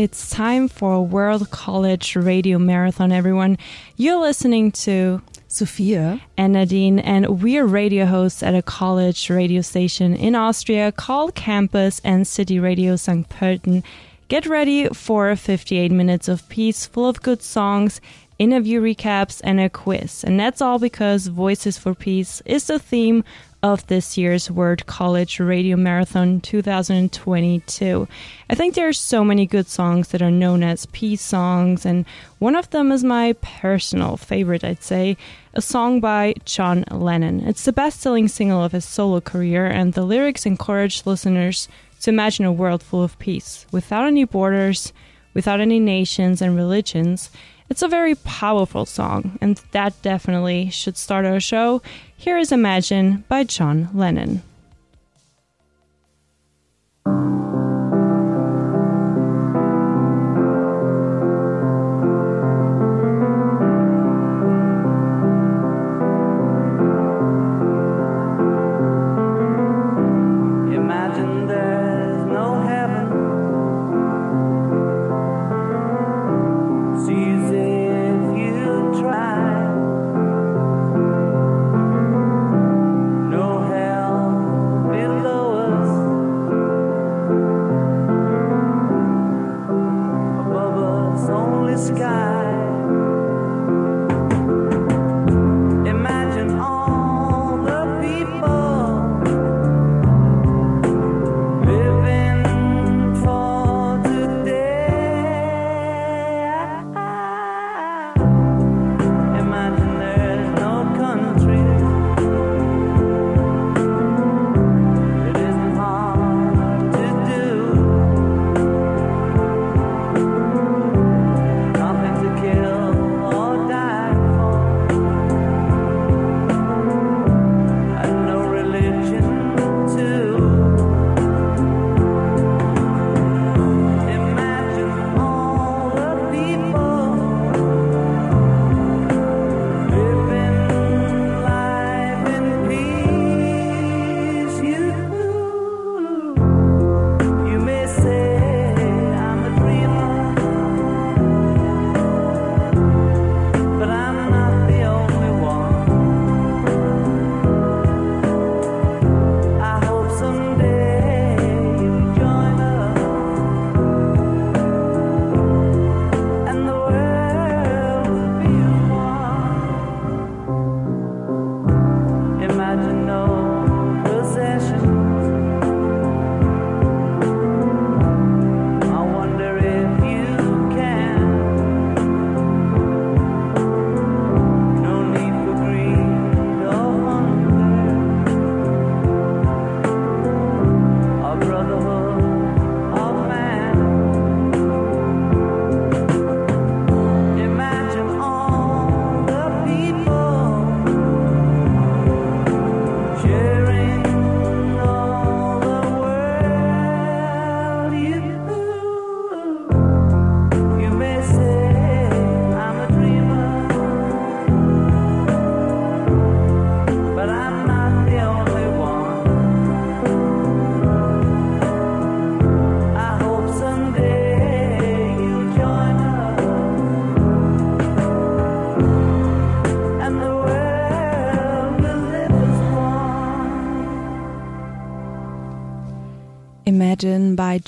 It's time for World College Radio Marathon, everyone. You're listening to Sophia and Nadine, and we're radio hosts at a college radio station in Austria called Campus and City Radio St. Pölten. Get ready for 58 minutes of peace full of good songs, interview recaps, and a quiz. And that's all because Voices for Peace is the theme of this year's World College Radio Marathon 2022. I think there are so many good songs that are known as peace songs, and one of them is my personal favorite, I'd say, a song by John Lennon. It's the best selling single of his solo career, and the lyrics encourage listeners to imagine a world full of peace, without any borders, without any nations and religions. It's a very powerful song, and that definitely should start our show. Here is Imagine by John Lennon.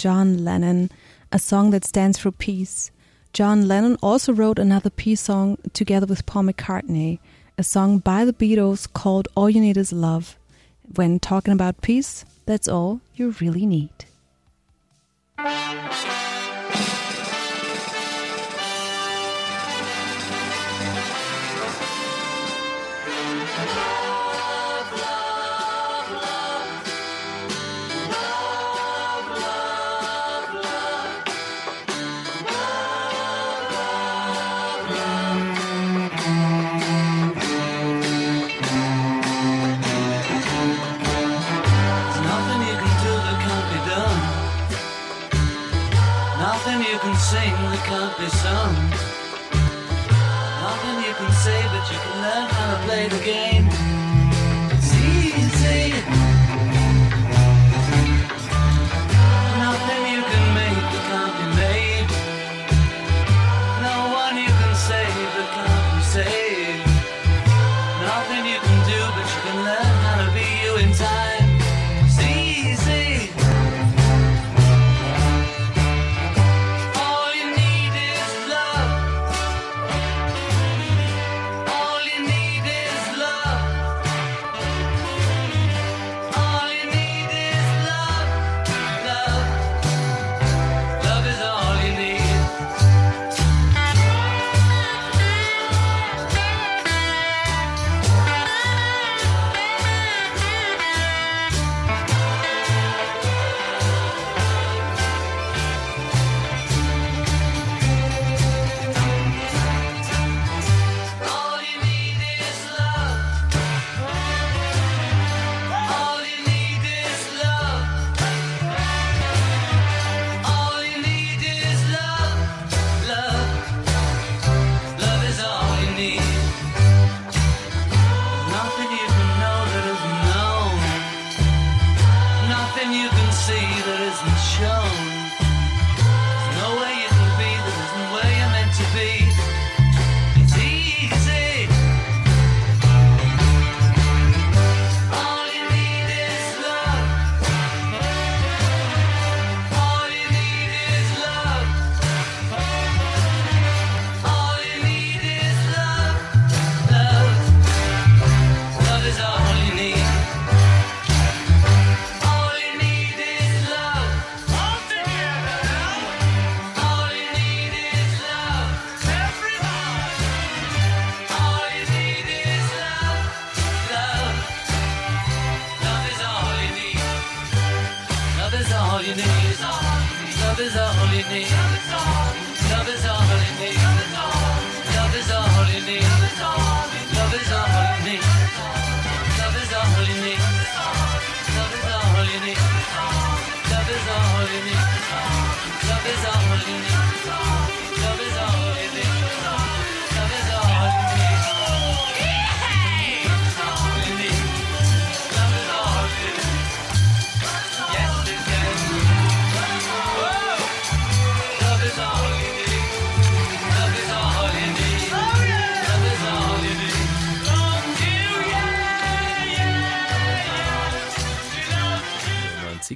John Lennon, a song that stands for peace. John Lennon also wrote another peace song together with Paul McCartney, a song by the Beatles called All You Need Is Love. When talking about peace, that's all you really need.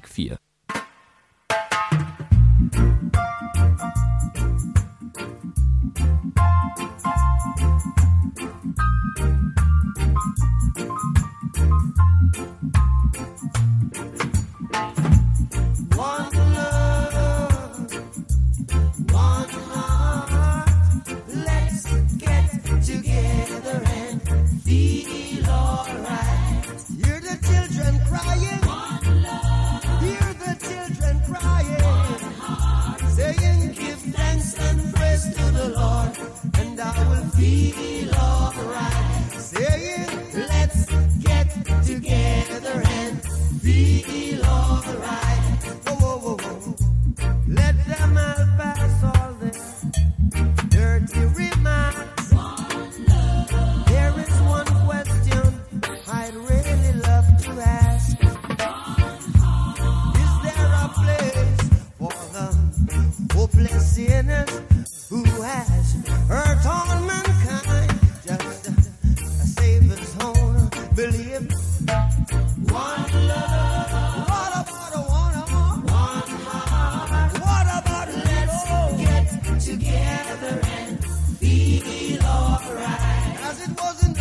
4 It was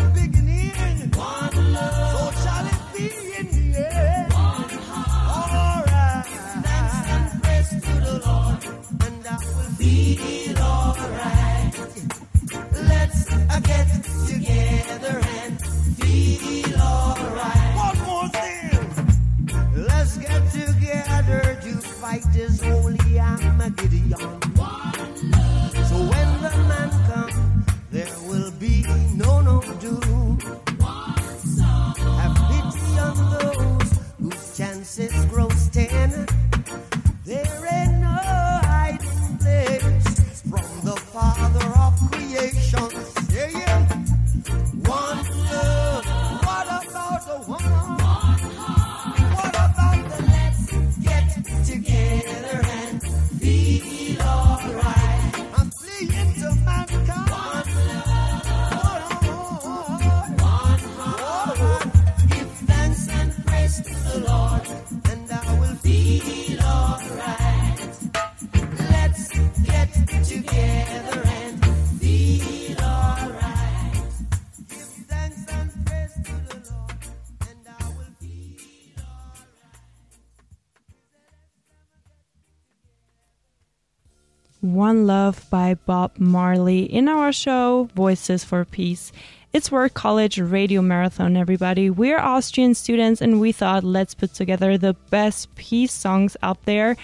One Love by Bob Marley in our show Voices for Peace. It's World College Radio Marathon, everybody. We're Austrian students and we thought let's put together the best peace songs out there.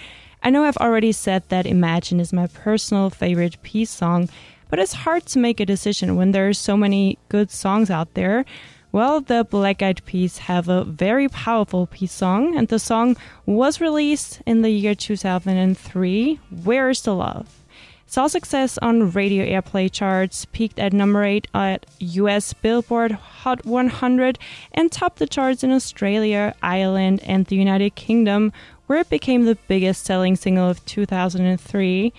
I know I've already said that Imagine is my personal favorite peace song, but it's hard to make a decision when there are so many good songs out there. Well, the Black Eyed Peas have a very powerful peace song, and the song was released in the year 2003, Where's the Love? Saw success on radio airplay charts, peaked at number 8 at US Billboard Hot 100, and topped the charts in Australia, Ireland, and the United Kingdom, where it became the biggest selling single of 2003.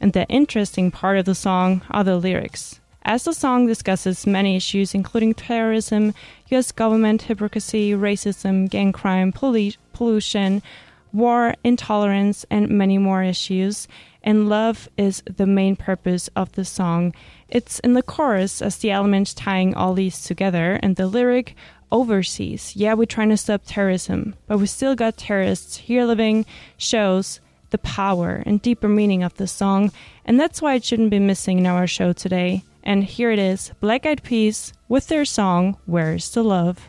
And the interesting part of the song are the lyrics. As the song discusses many issues, including terrorism, US government hypocrisy, racism, gang crime, pollu- pollution, war, intolerance, and many more issues. And love is the main purpose of the song. It's in the chorus as the element tying all these together, and the lyric overseas. Yeah, we're trying to stop terrorism, but we still got terrorists here living, shows the power and deeper meaning of the song, and that's why it shouldn't be missing in our show today. And here it is Black Eyed Peas with their song Where's the Love?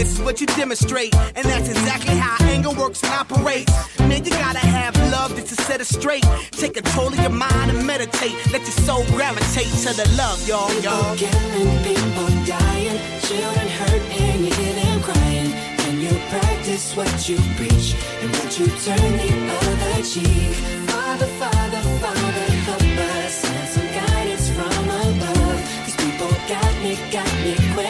madness is what you demonstrate. And that's exactly how anger works and operates. Man, you gotta have love just to set it straight. Take control of your mind and meditate. Let your soul gravitate to the love, y'all, y'all. Killing people dying, children hurt, and you hear them crying. Can you practice what you preach and would you turn the other cheek? Father, Father, Father, help us send some guidance from above. These people got me, got me questioning.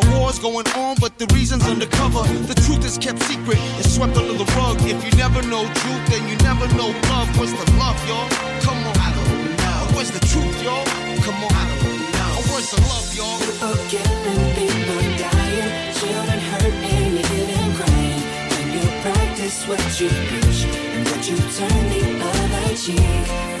War's going on, but the reason's undercover. The truth is kept secret, it's swept under the rug. If you never know truth, then you never know love. What's the love, y'all? Come on, I don't know. Where's the truth, y'all? Come on, I don't know. Where's the love, y'all? People killing, people dying, children hurt, and you them crying. When you practice what you preach, and would you turn the other cheek?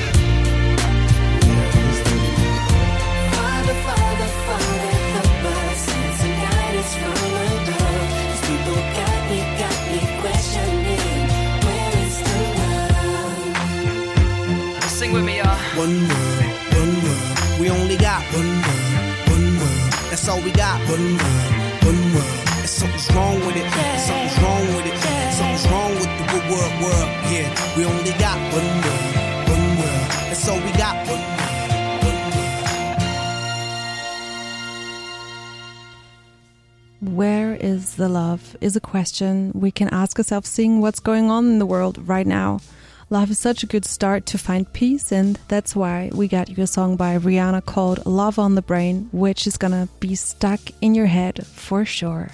One world, one world. We only got one world, one world. That's all we got. One world, one world. And something's wrong with it. Something's wrong with it. Something's wrong with the good world, world. Yeah, we only got one world, one world. That's all we got. One. Where is the love? Is a question we can ask ourselves seeing what's going on in the world right now. Love is such a good start to find peace, and that's why we got you a song by Rihanna called Love on the Brain, which is gonna be stuck in your head for sure.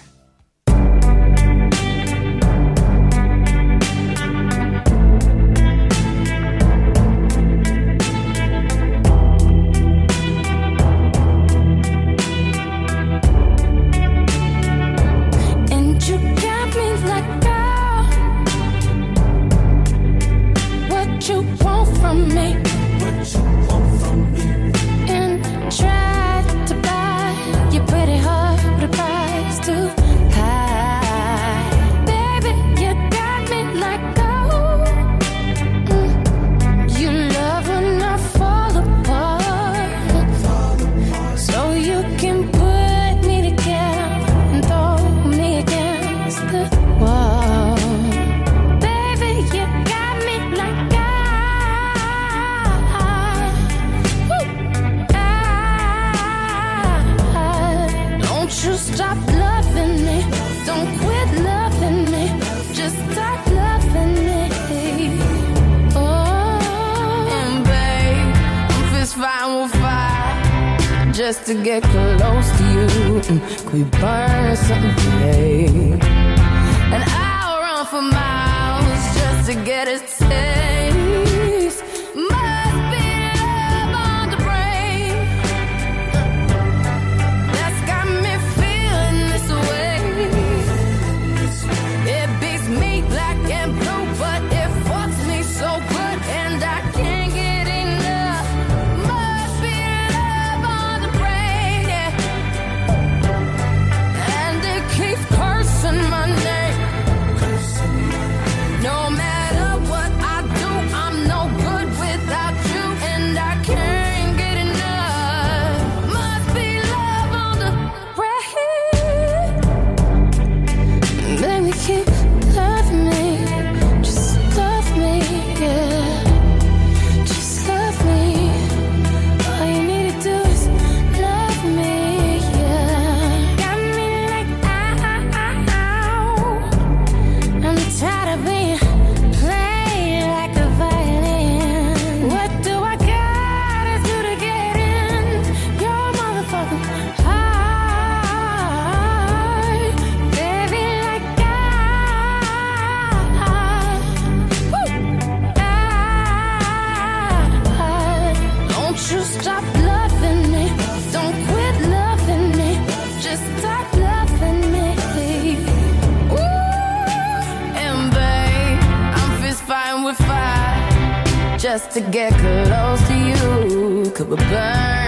just to get close to you. Could we burn?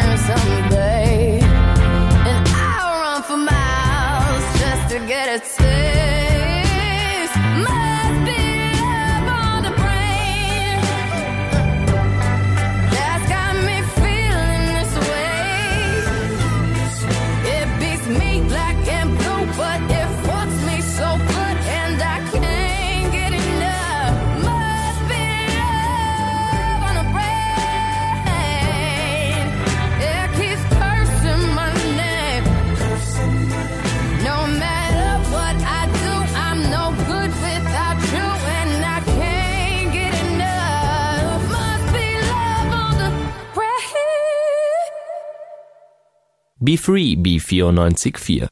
Be Free B944.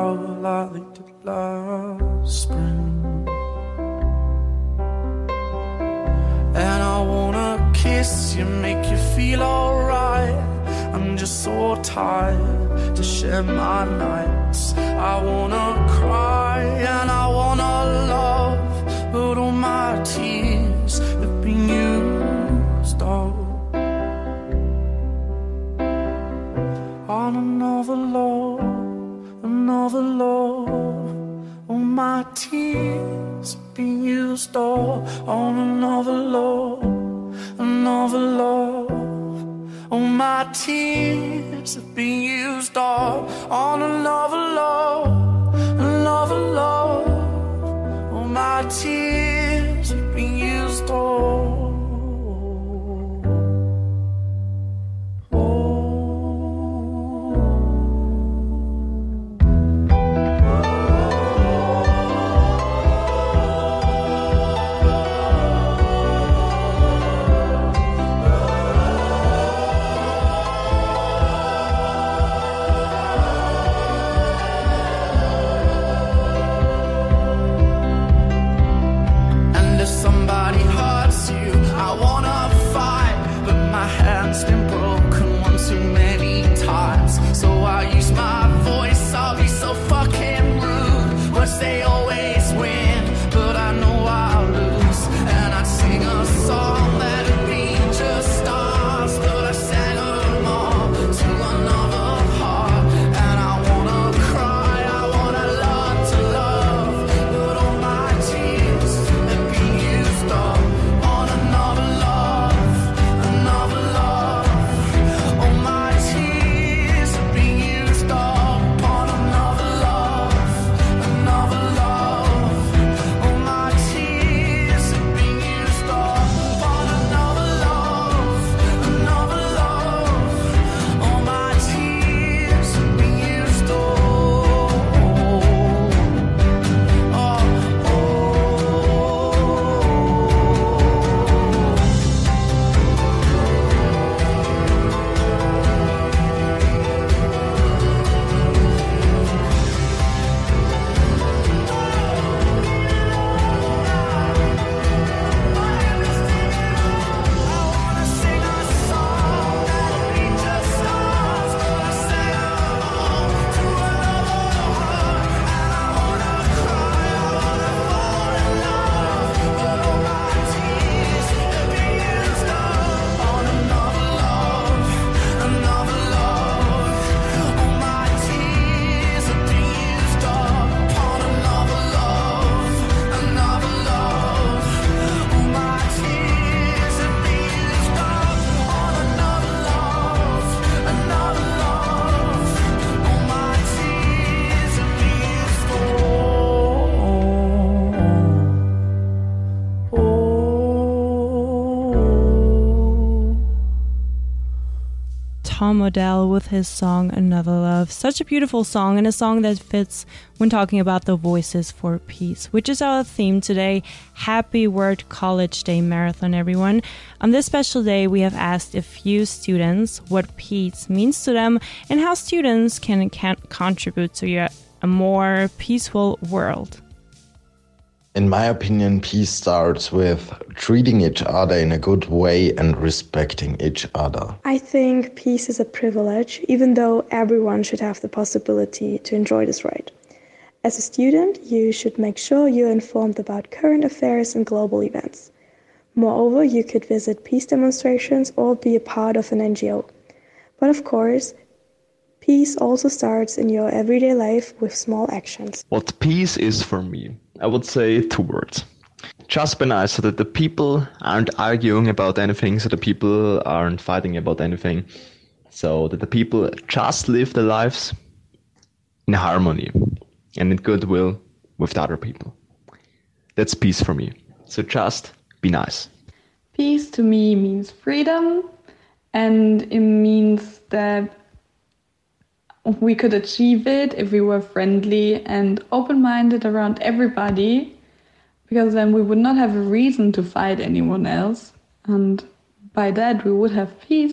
flower like they did last spring. And I wanna kiss you, make you feel alright. I'm just so tired to share my nights. I wanna cry and I of the Lord. All my tears be used all on another Lord, another All my tears have been used all on another love, another love. All my tears have been used all. With his song Another Love. Such a beautiful song and a song that fits when talking about the voices for peace, which is our theme today. Happy World College Day Marathon, everyone. On this special day, we have asked a few students what peace means to them and how students can, can contribute to a more peaceful world. In my opinion, peace starts with treating each other in a good way and respecting each other. I think peace is a privilege, even though everyone should have the possibility to enjoy this right. As a student, you should make sure you're informed about current affairs and global events. Moreover, you could visit peace demonstrations or be a part of an NGO. But of course, peace also starts in your everyday life with small actions. What peace is for me, I would say two words. Just be nice so that the people aren't arguing about anything, so the people aren't fighting about anything, so that the people just live their lives in harmony and in goodwill with the other people. That's peace for me. So just be nice. Peace to me means freedom, and it means that we could achieve it if we were friendly and open minded around everybody, because then we would not have a reason to fight anyone else, and by that we would have peace.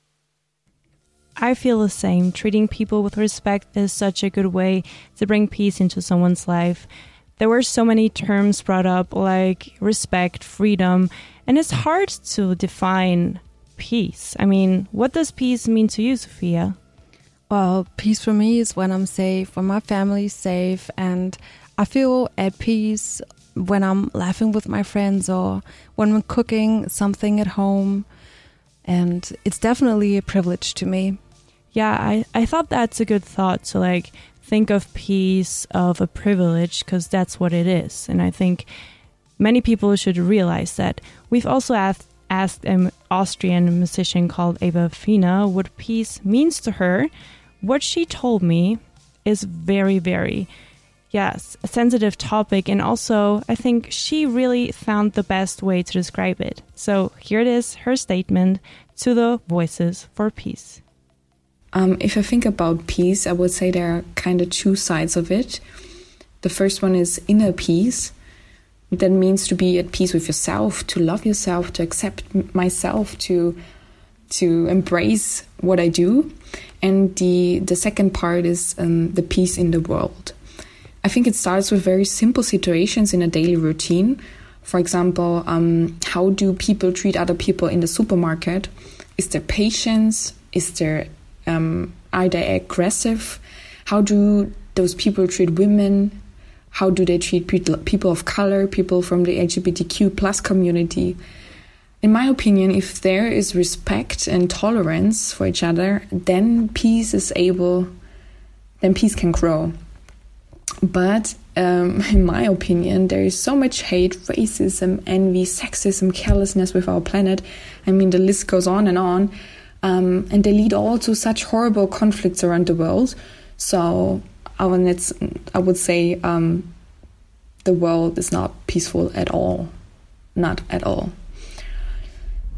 I feel the same. Treating people with respect is such a good way to bring peace into someone's life. There were so many terms brought up like respect, freedom, and it's hard to define peace. I mean, what does peace mean to you, Sophia? Well, peace for me is when I'm safe, when my family's safe, and I feel at peace when I'm laughing with my friends or when I'm cooking something at home. And it's definitely a privilege to me. Yeah, I, I thought that's a good thought to like think of peace of a privilege because that's what it is. And I think many people should realize that. We've also asked, asked an Austrian musician called Eva Fina what peace means to her. What she told me is very, very, yes, a sensitive topic. And also, I think she really found the best way to describe it. So here it is her statement to the Voices for Peace. Um, if I think about peace, I would say there are kind of two sides of it. The first one is inner peace. That means to be at peace with yourself, to love yourself, to accept myself, to to embrace what I do. And the the second part is um, the peace in the world. I think it starts with very simple situations in a daily routine. For example, um, how do people treat other people in the supermarket? Is there patience? Is there um, are they aggressive? How do those people treat women? How do they treat people, people of color, people from the LGBTQ plus community? In my opinion, if there is respect and tolerance for each other, then peace is able, then peace can grow. But um, in my opinion, there is so much hate, racism, envy, sexism, carelessness with our planet. I mean, the list goes on and on um, and they lead all to such horrible conflicts around the world. So I would, I would say um, the world is not peaceful at all, not at all.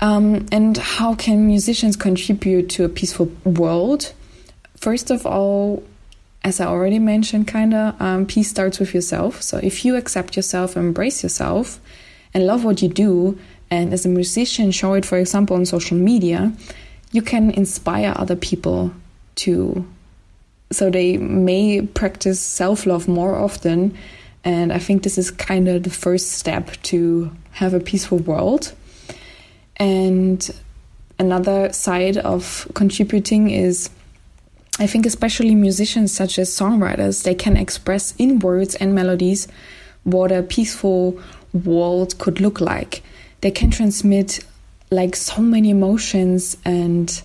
Um, and how can musicians contribute to a peaceful world? First of all, as I already mentioned, kind of, um, peace starts with yourself. So if you accept yourself, embrace yourself, and love what you do, and as a musician, show it, for example, on social media, you can inspire other people to so they may practice self-love more often and i think this is kind of the first step to have a peaceful world and another side of contributing is i think especially musicians such as songwriters they can express in words and melodies what a peaceful world could look like. They can transmit like so many emotions and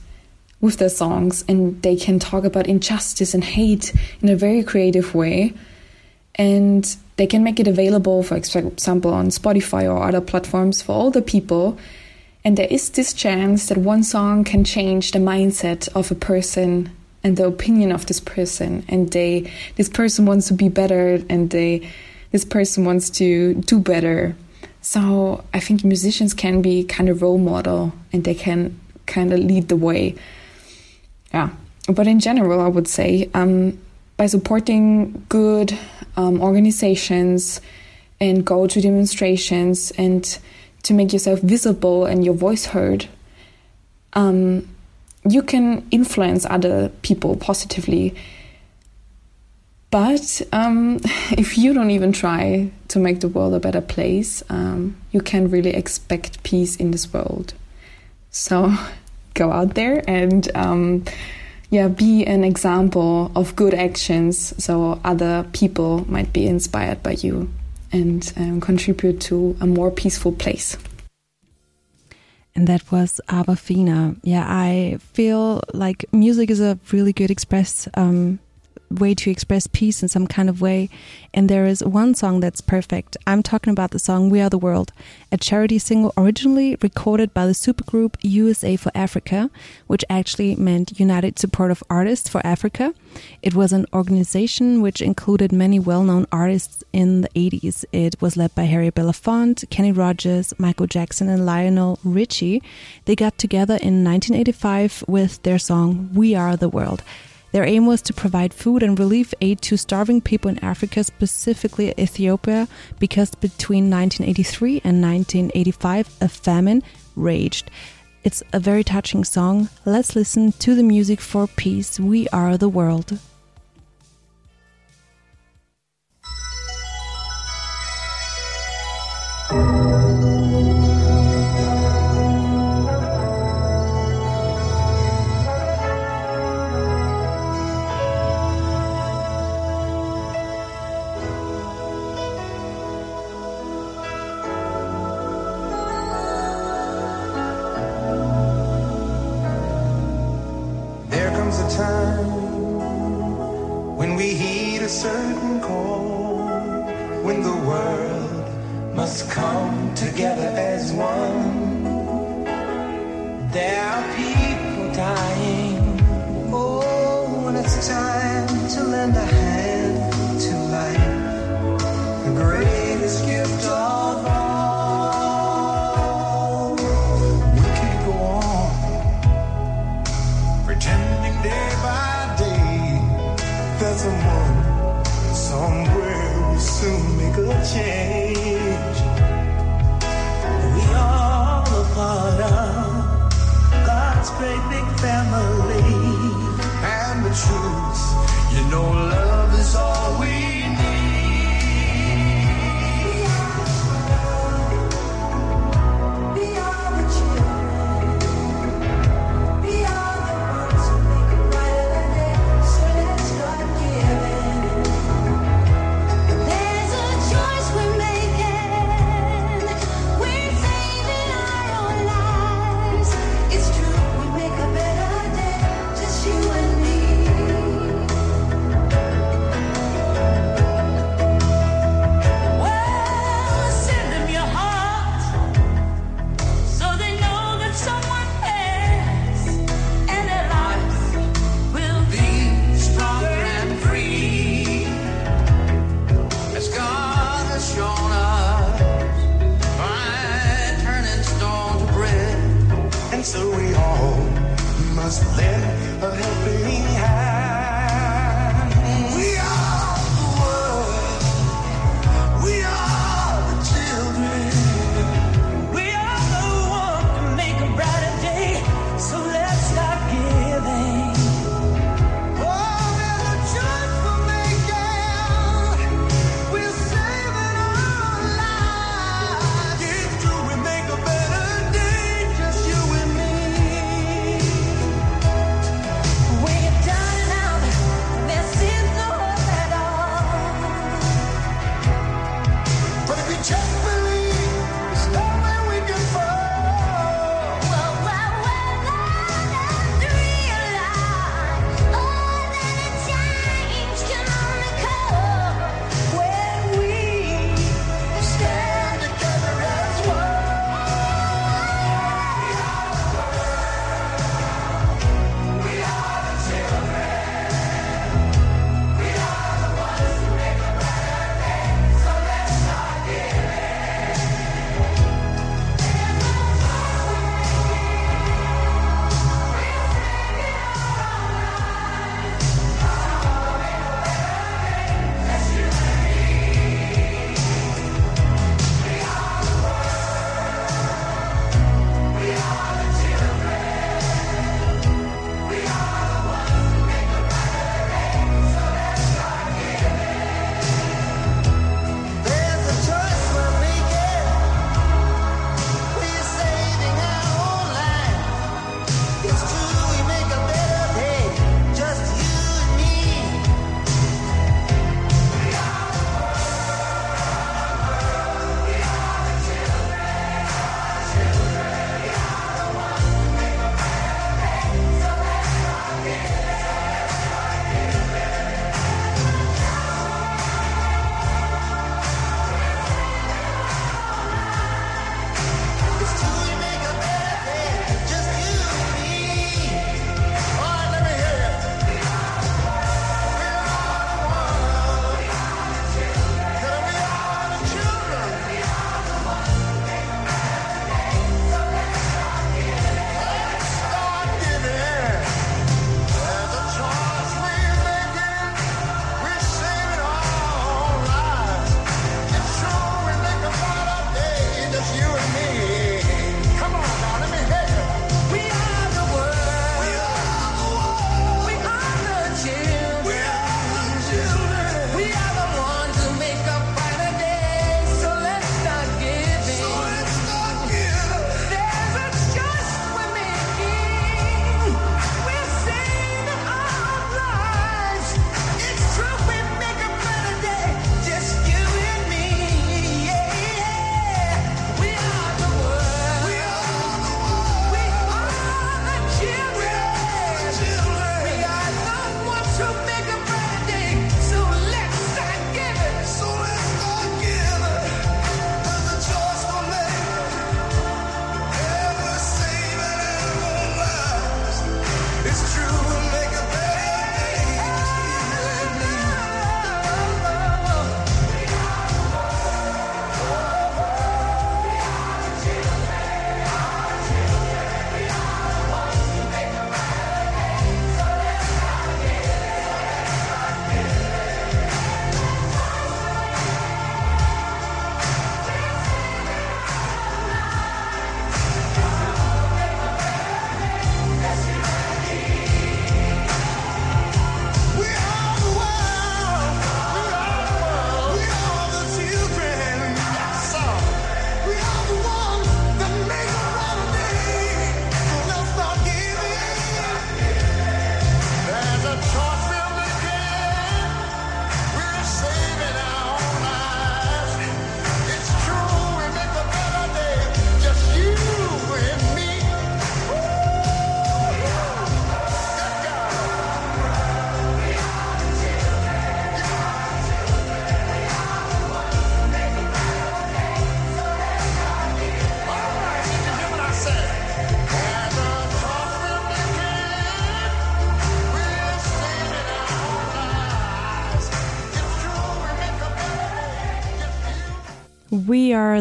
with their songs and they can talk about injustice and hate in a very creative way. And they can make it available for example on Spotify or other platforms for all the people and there is this chance that one song can change the mindset of a person and the opinion of this person and they this person wants to be better and they this person wants to do better so I think musicians can be kind of role model and they can kind of lead the way. Yeah, but in general, I would say um, by supporting good um, organizations and go to demonstrations and to make yourself visible and your voice heard, um, you can influence other people positively. But um, if you don't even try to make the world a better place, um, you can't really expect peace in this world. So go out there and um, yeah, be an example of good actions so other people might be inspired by you and um, contribute to a more peaceful place. And that was Eva Fina. Yeah, I feel like music is a really good express um, way to express peace in some kind of way. And there is one song that's perfect. I'm talking about the song We Are the World, a charity single originally recorded by the supergroup USA for Africa, which actually meant United Support of Artists for Africa. It was an organization which included many well known artists in the 80s. It was led by Harry Belafonte, Kenny Rogers, Michael Jackson, and Lionel Richie. They got together in 1985 with their song We Are the World. Their aim was to provide food and relief aid to starving people in Africa, specifically Ethiopia, because between 1983 and 1985 a famine raged. It's a very touching song. Let's listen to the music for peace. We are the world.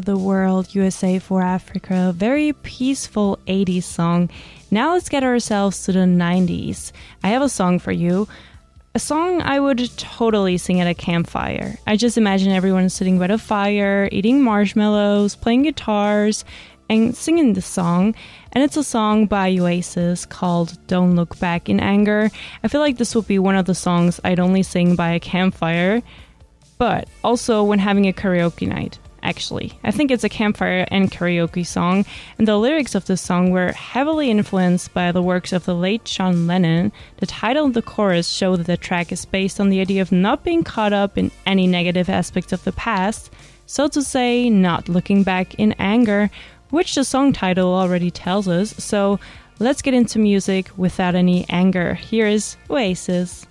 The World, USA for Africa. Very peaceful 80s song. Now let's get ourselves to the 90s. I have a song for you. A song I would totally sing at a campfire. I just imagine everyone sitting by the fire, eating marshmallows, playing guitars, and singing this song. And it's a song by Oasis called Don't Look Back in Anger. I feel like this would be one of the songs I'd only sing by a campfire, but also when having a karaoke night. Actually, I think it's a campfire and karaoke song, and the lyrics of this song were heavily influenced by the works of the late John Lennon. The title and the chorus show that the track is based on the idea of not being caught up in any negative aspects of the past, so to say, not looking back in anger, which the song title already tells us. So let's get into music without any anger. Here is Oasis.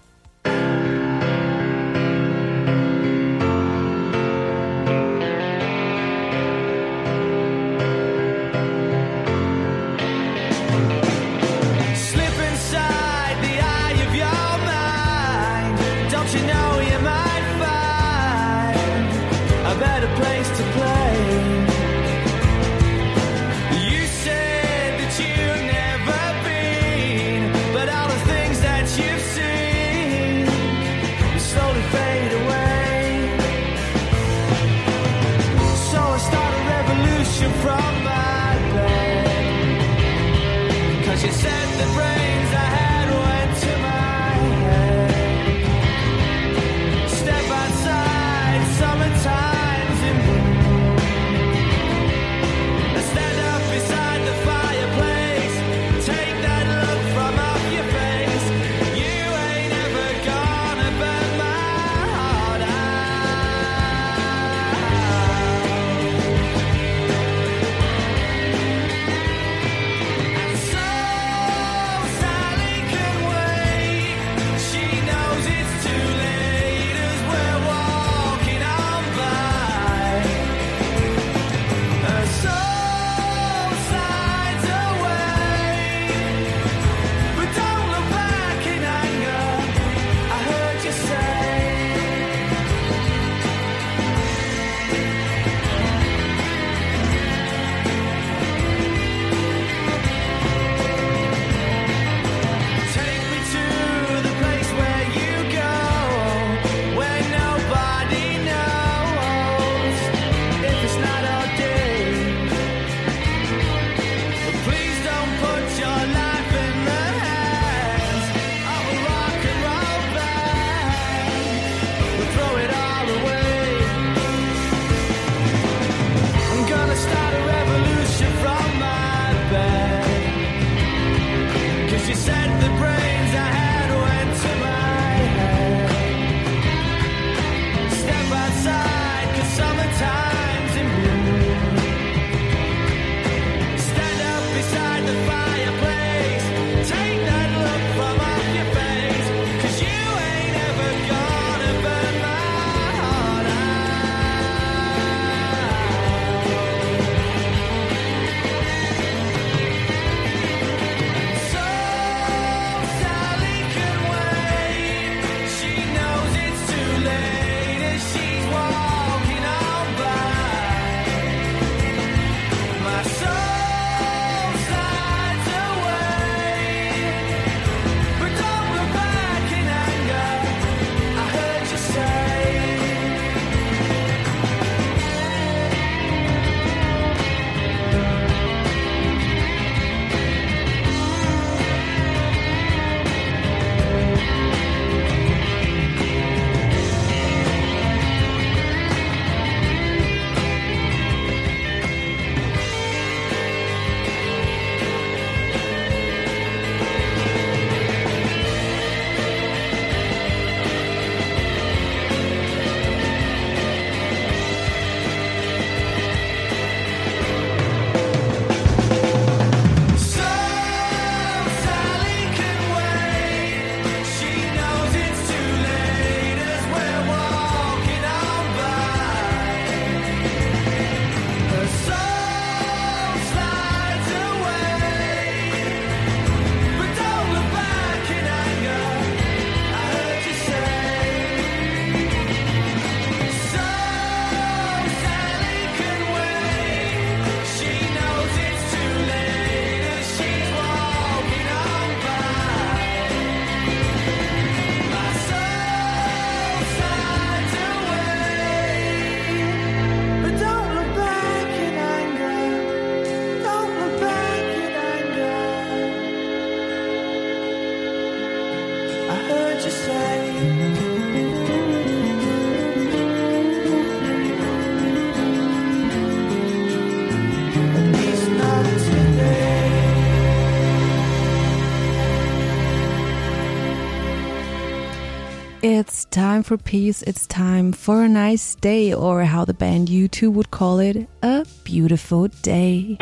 It's time for peace. It's time for a nice day, or how the band U2 would call it, a beautiful day.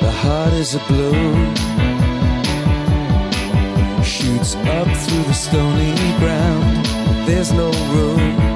The heart is a balloon, shoots up through the stony ground. There's no room,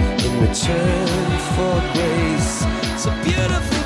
return for grace. It's a beautiful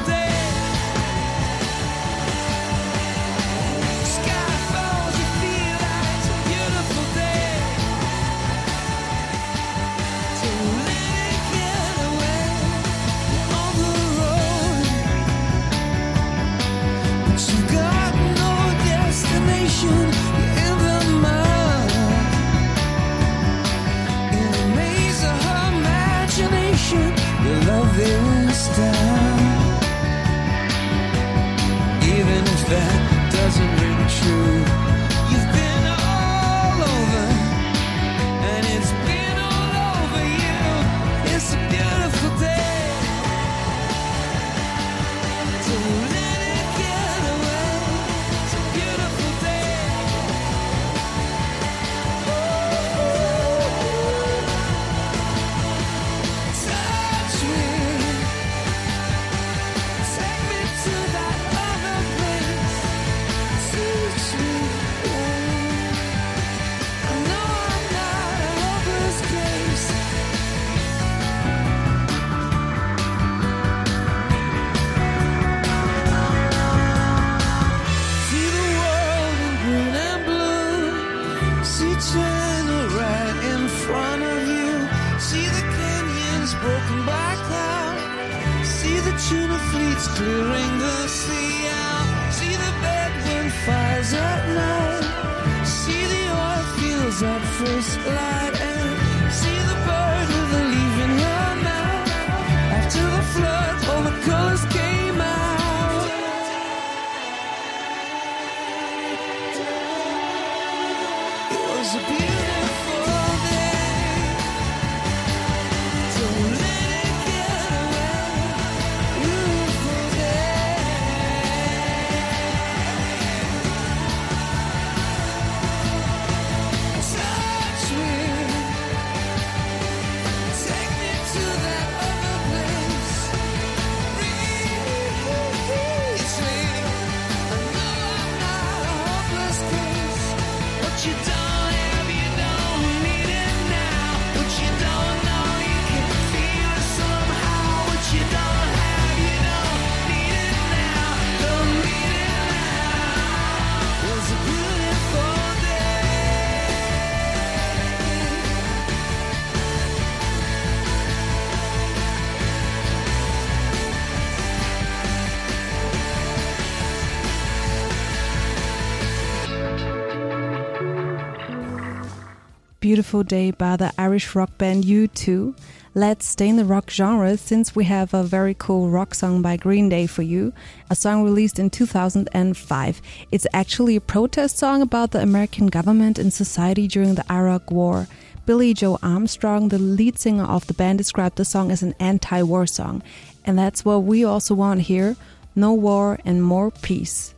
Beautiful Day by the Irish rock band U2. Let's stay in the rock genre since we have a very cool rock song by Green Day for you, a song released in 2005. It's actually a protest song about the American government and society during the Iraq War. Billie Joe Armstrong, the lead singer of the band, described the song as an anti war song. And that's what we also want here no war and more peace.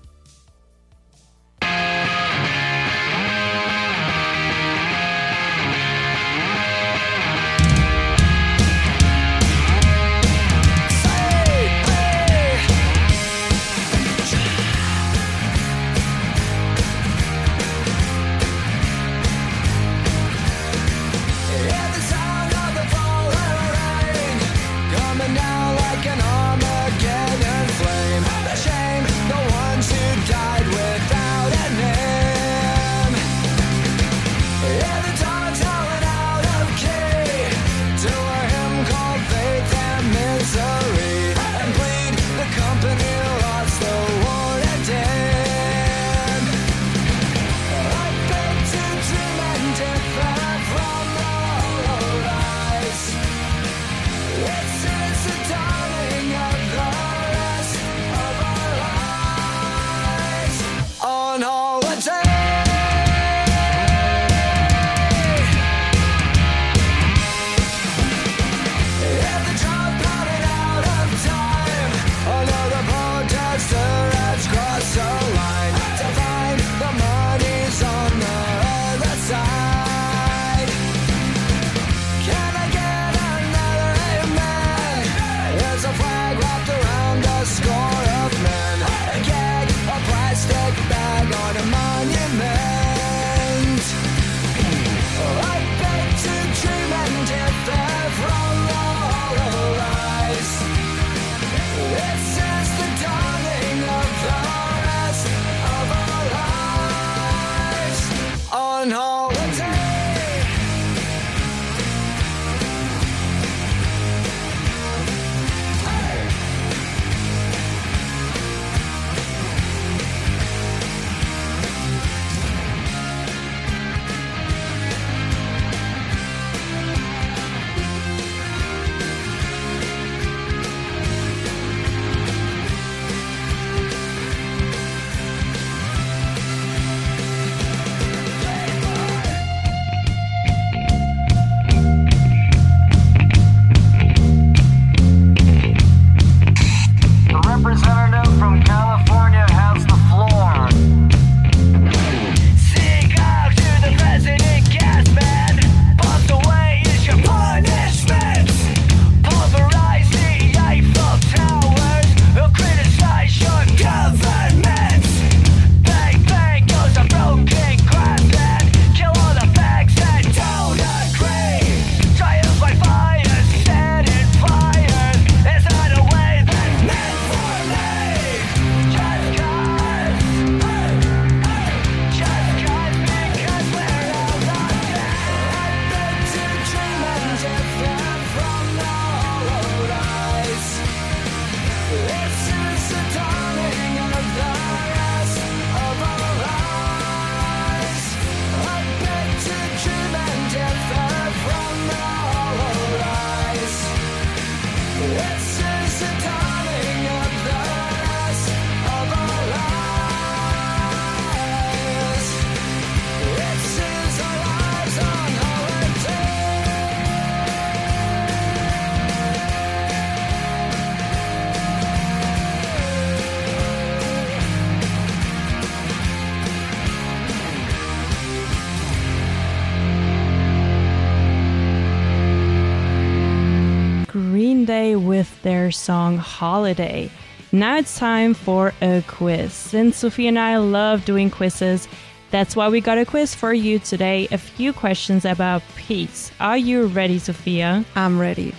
Their song Holiday. Now it's time for a quiz. Since Sophia and I love doing quizzes, that's why we got a quiz for you today. A few questions about peace. Are you ready, Sophia? I'm ready.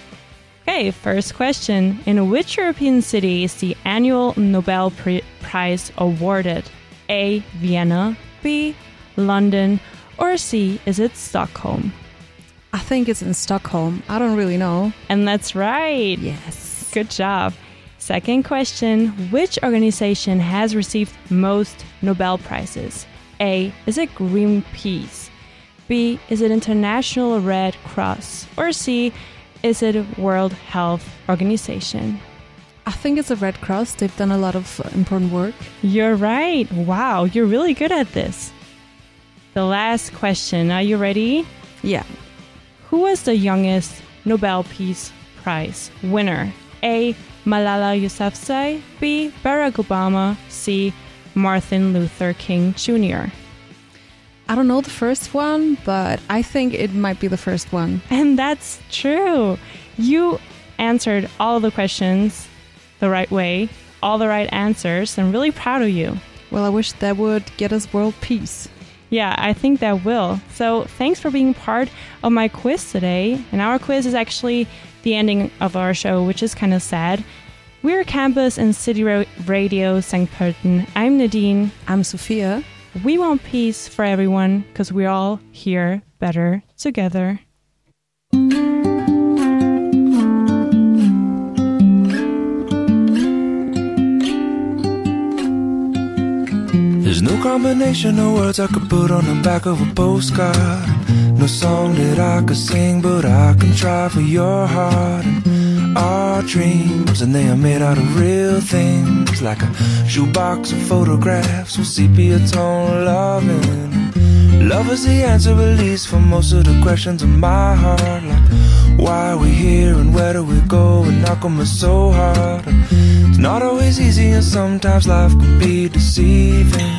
Okay, first question. In which European city is the annual Nobel Pri- Prize awarded? A. Vienna, B. London, or C. Is it Stockholm? I think it's in Stockholm. I don't really know. And that's right. Yes. Good job. Second question Which organization has received most Nobel Prizes? A. Is it Greenpeace? B. Is it International Red Cross? Or C. Is it World Health Organization? I think it's a Red Cross. They've done a lot of uh, important work. You're right. Wow, you're really good at this. The last question. Are you ready? Yeah. Who was the youngest Nobel Peace Prize winner? A. Malala Yousafzai, B. Barack Obama, C. Martin Luther King Jr. I don't know the first one, but I think it might be the first one. And that's true. You answered all the questions the right way, all the right answers. I'm really proud of you. Well, I wish that would get us world peace. Yeah, I think that will. So, thanks for being part of my quiz today. And our quiz is actually the ending of our show, which is kind of sad. We're Campus and City Ra- Radio St. Pölten. I'm Nadine. I'm Sophia. We want peace for everyone because we're all here better together. There's no combination of words I could put on the back of a postcard. No song that I could sing, but I can try for your heart. And our dreams, and they are made out of real things, like a shoebox of photographs with sepia tone loving. Love is the answer, at least, for most of the questions in my heart. Like, why are we here and where do we go? And how come it's so hard? It's not always easy, and sometimes life can be deceiving.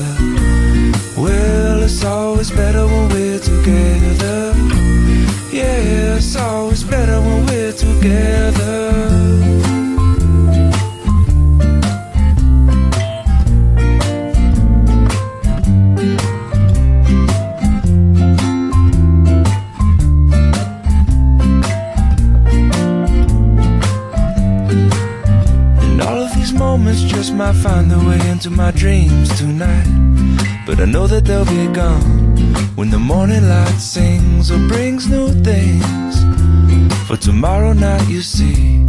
Tomorrow night, you see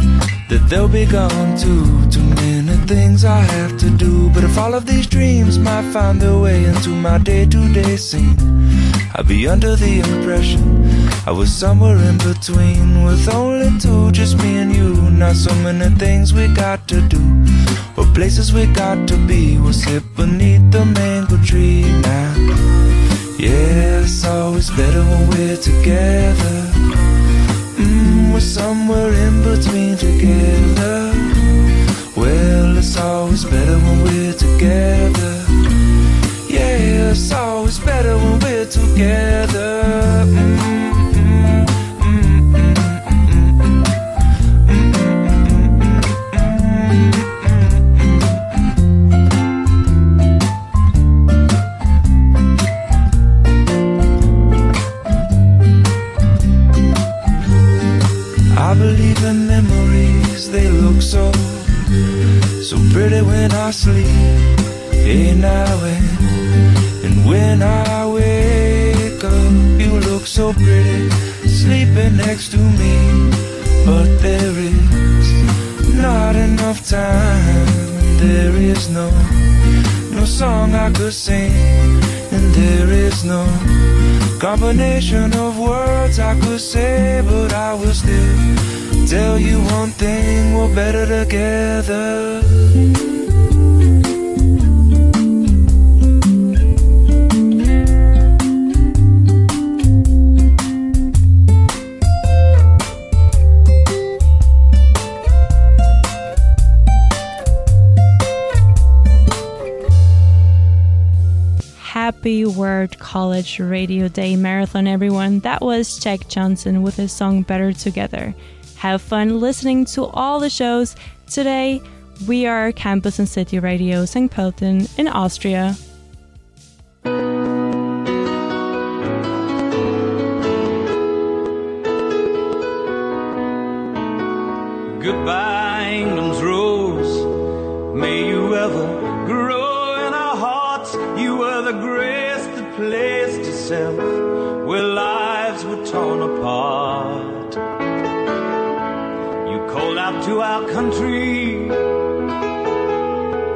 that they'll be gone too. Too many things I have to do. But if all of these dreams might find their way into my day to day scene, I'd be under the impression I was somewhere in between with only two, just me and you. Not so many things we got to do, or places we got to be. We'll sit beneath the mango tree now. Yeah, it's always better when we're together. We're somewhere in between together. Well, it's always better when we're together. Yeah, it's always better when we're together. Mm, pretty, sleeping next to me. But there is not enough time, there is no, no song I could sing, and there is no combination of words I could say, but I will still tell you one thing: we're better together. Happy World College Radio Day Marathon, everyone. That was Jack Johnson with his song Better Together. Have fun listening to all the shows. Today, we are Campus and City Radio St. Pölten in Austria. Goodbye, our country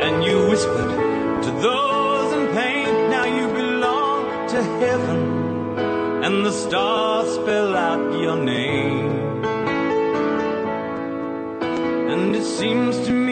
and you whispered to those in pain. Now you belong to heaven and the stars spell out your name. And it seems to me